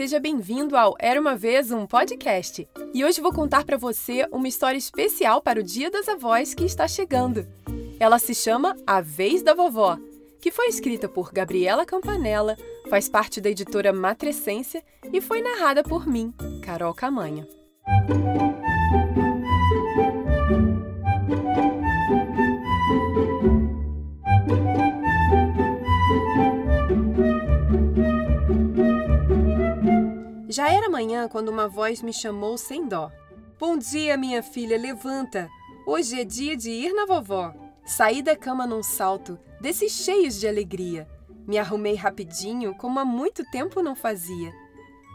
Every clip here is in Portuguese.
seja bem-vindo ao Era uma vez um podcast. E hoje vou contar para você uma história especial para o Dia das Avós que está chegando. Ela se chama A Vez da Vovó, que foi escrita por Gabriela Campanella, faz parte da editora Matrescência e foi narrada por mim, Carol Camanha. Já era manhã quando uma voz me chamou sem dó. Bom dia, minha filha, levanta! Hoje é dia de ir na vovó. Saí da cama num salto, desses cheios de alegria. Me arrumei rapidinho, como há muito tempo não fazia.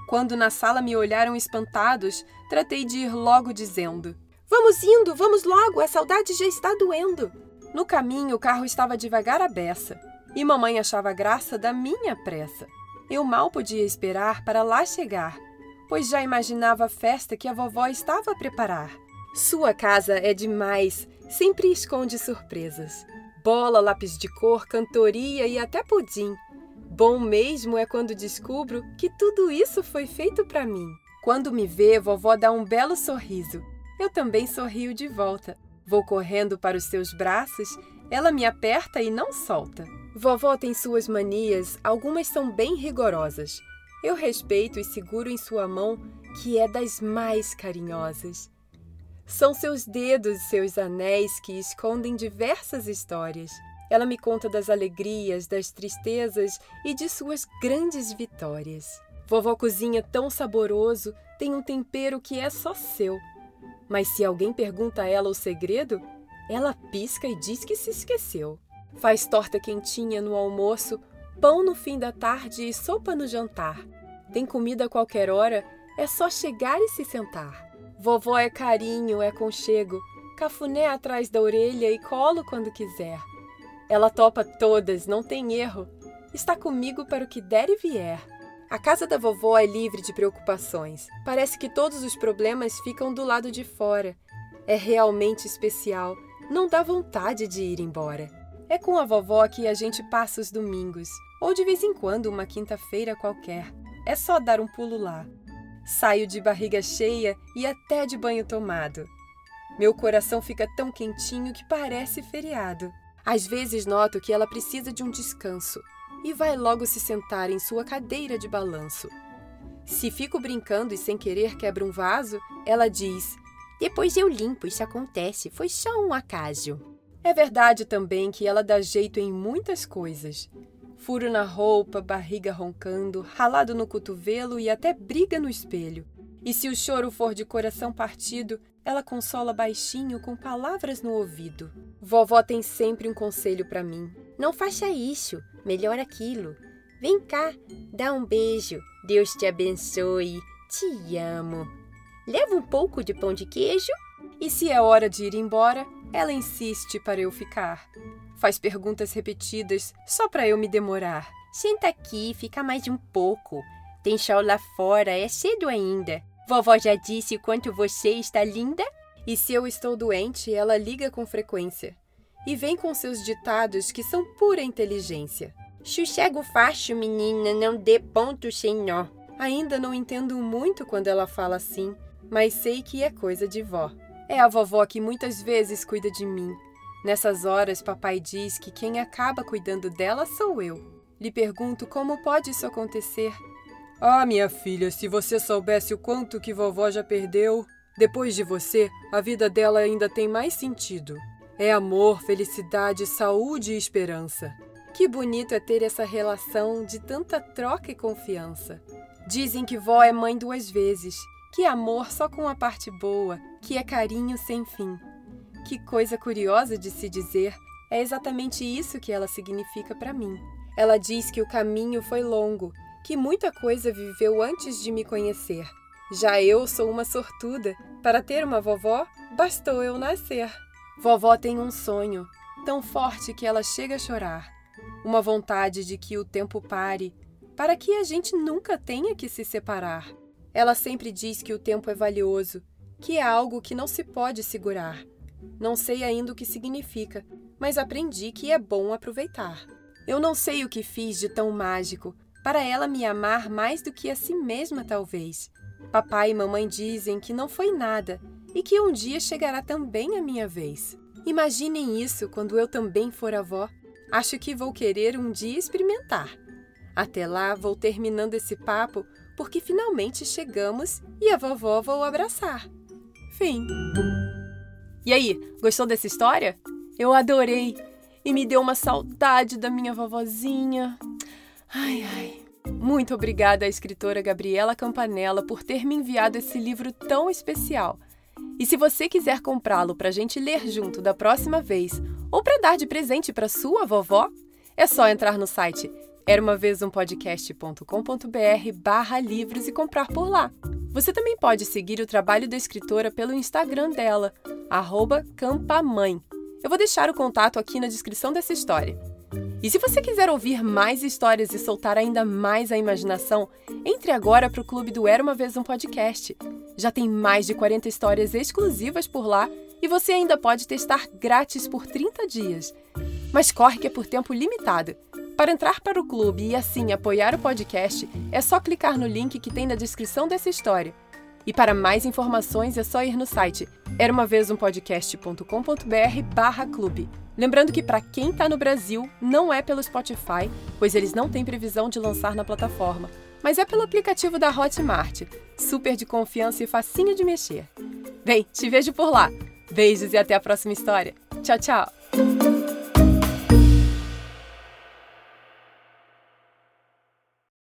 Quando na sala me olharam espantados, tratei de ir logo dizendo: Vamos indo, vamos logo, a saudade já está doendo. No caminho, o carro estava devagar à beça, e mamãe achava graça da minha pressa. Eu mal podia esperar para lá chegar, pois já imaginava a festa que a vovó estava a preparar. Sua casa é demais, sempre esconde surpresas. Bola, lápis de cor, cantoria e até pudim. Bom mesmo é quando descubro que tudo isso foi feito para mim. Quando me vê, vovó dá um belo sorriso. Eu também sorrio de volta. Vou correndo para os seus braços, ela me aperta e não solta. Vovó tem suas manias, algumas são bem rigorosas. Eu respeito e seguro em sua mão, que é das mais carinhosas. São seus dedos e seus anéis que escondem diversas histórias. Ela me conta das alegrias, das tristezas e de suas grandes vitórias. Vovó cozinha tão saboroso, tem um tempero que é só seu. Mas se alguém pergunta a ela o segredo, ela pisca e diz que se esqueceu. Faz torta quentinha no almoço, pão no fim da tarde e sopa no jantar. Tem comida a qualquer hora, é só chegar e se sentar. Vovó é carinho, é conchego, cafuné atrás da orelha e colo quando quiser. Ela topa todas, não tem erro. Está comigo para o que der e vier. A casa da vovó é livre de preocupações. Parece que todos os problemas ficam do lado de fora. É realmente especial. Não dá vontade de ir embora. É com a vovó que a gente passa os domingos, ou de vez em quando uma quinta-feira qualquer. É só dar um pulo lá. Saio de barriga cheia e até de banho tomado. Meu coração fica tão quentinho que parece feriado. Às vezes noto que ela precisa de um descanso e vai logo se sentar em sua cadeira de balanço. Se fico brincando e sem querer quebra um vaso, ela diz: Depois eu limpo, isso acontece, foi só um acaso. É verdade também que ela dá jeito em muitas coisas. Furo na roupa, barriga roncando, ralado no cotovelo e até briga no espelho. E se o choro for de coração partido, ela consola baixinho com palavras no ouvido. Vovó tem sempre um conselho para mim. Não faça isso, melhor aquilo. Vem cá, dá um beijo. Deus te abençoe. Te amo. Leva um pouco de pão de queijo? E se é hora de ir embora, ela insiste para eu ficar. Faz perguntas repetidas só para eu me demorar. Senta aqui, fica mais um pouco. Tem sol lá fora, é cedo ainda. Vovó já disse o quanto você está linda? E se eu estou doente, ela liga com frequência. E vem com seus ditados que são pura inteligência. Chuchego facho, menina, não dê ponto sem nó. Ainda não entendo muito quando ela fala assim, mas sei que é coisa de vó. É a vovó que muitas vezes cuida de mim. Nessas horas, papai diz que quem acaba cuidando dela sou eu. Lhe pergunto como pode isso acontecer. Ah, minha filha, se você soubesse o quanto que vovó já perdeu. Depois de você, a vida dela ainda tem mais sentido. É amor, felicidade, saúde e esperança. Que bonito é ter essa relação de tanta troca e confiança. Dizem que vó é mãe duas vezes que amor só com a parte boa, que é carinho sem fim. Que coisa curiosa de se dizer, é exatamente isso que ela significa para mim. Ela diz que o caminho foi longo, que muita coisa viveu antes de me conhecer. Já eu sou uma sortuda. Para ter uma vovó, bastou eu nascer. Vovó tem um sonho, tão forte que ela chega a chorar. Uma vontade de que o tempo pare, para que a gente nunca tenha que se separar. Ela sempre diz que o tempo é valioso, que é algo que não se pode segurar. Não sei ainda o que significa, mas aprendi que é bom aproveitar. Eu não sei o que fiz de tão mágico, para ela me amar mais do que a si mesma, talvez. Papai e mamãe dizem que não foi nada e que um dia chegará também a minha vez. Imaginem isso quando eu também for avó. Acho que vou querer um dia experimentar. Até lá, vou terminando esse papo porque finalmente chegamos e a vovó vou abraçar. Fim. E aí, gostou dessa história? Eu adorei e me deu uma saudade da minha vovozinha. Ai, ai. Muito obrigada à escritora Gabriela Campanella por ter me enviado esse livro tão especial. E se você quiser comprá-lo para a gente ler junto da próxima vez ou para dar de presente para sua vovó, é só entrar no site era uma vez um podcast.com.br barra livros e comprar por lá. Você também pode seguir o trabalho da escritora pelo Instagram dela, arroba campamãe. Eu vou deixar o contato aqui na descrição dessa história. E se você quiser ouvir mais histórias e soltar ainda mais a imaginação, entre agora para o Clube do Era Uma Vez um Podcast. Já tem mais de 40 histórias exclusivas por lá e você ainda pode testar grátis por 30 dias. Mas corre que é por tempo limitado. Para entrar para o clube e assim apoiar o podcast, é só clicar no link que tem na descrição dessa história. E para mais informações é só ir no site era uma vez um podcast.com.br clube. Lembrando que para quem está no Brasil, não é pelo Spotify, pois eles não têm previsão de lançar na plataforma, mas é pelo aplicativo da Hotmart, super de confiança e facinho de mexer. Bem, te vejo por lá. Beijos e até a próxima história. Tchau, tchau!